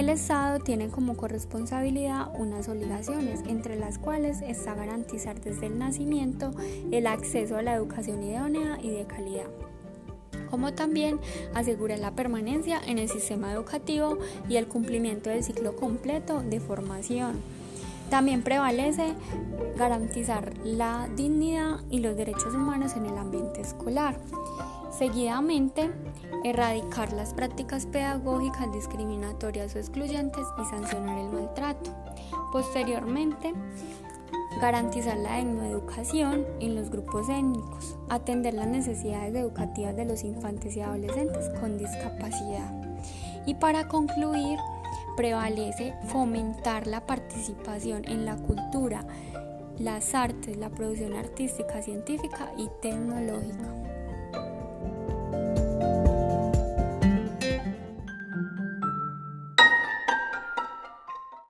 El Estado tiene como corresponsabilidad unas obligaciones, entre las cuales está garantizar desde el nacimiento el acceso a la educación idónea y de calidad como también asegurar la permanencia en el sistema educativo y el cumplimiento del ciclo completo de formación. También prevalece garantizar la dignidad y los derechos humanos en el ambiente escolar. Seguidamente, erradicar las prácticas pedagógicas discriminatorias o excluyentes y sancionar el maltrato. Posteriormente, garantizar la educación en los grupos étnicos, atender las necesidades educativas de los infantes y adolescentes con discapacidad. Y para concluir, prevalece fomentar la participación en la cultura, las artes, la producción artística, científica y tecnológica.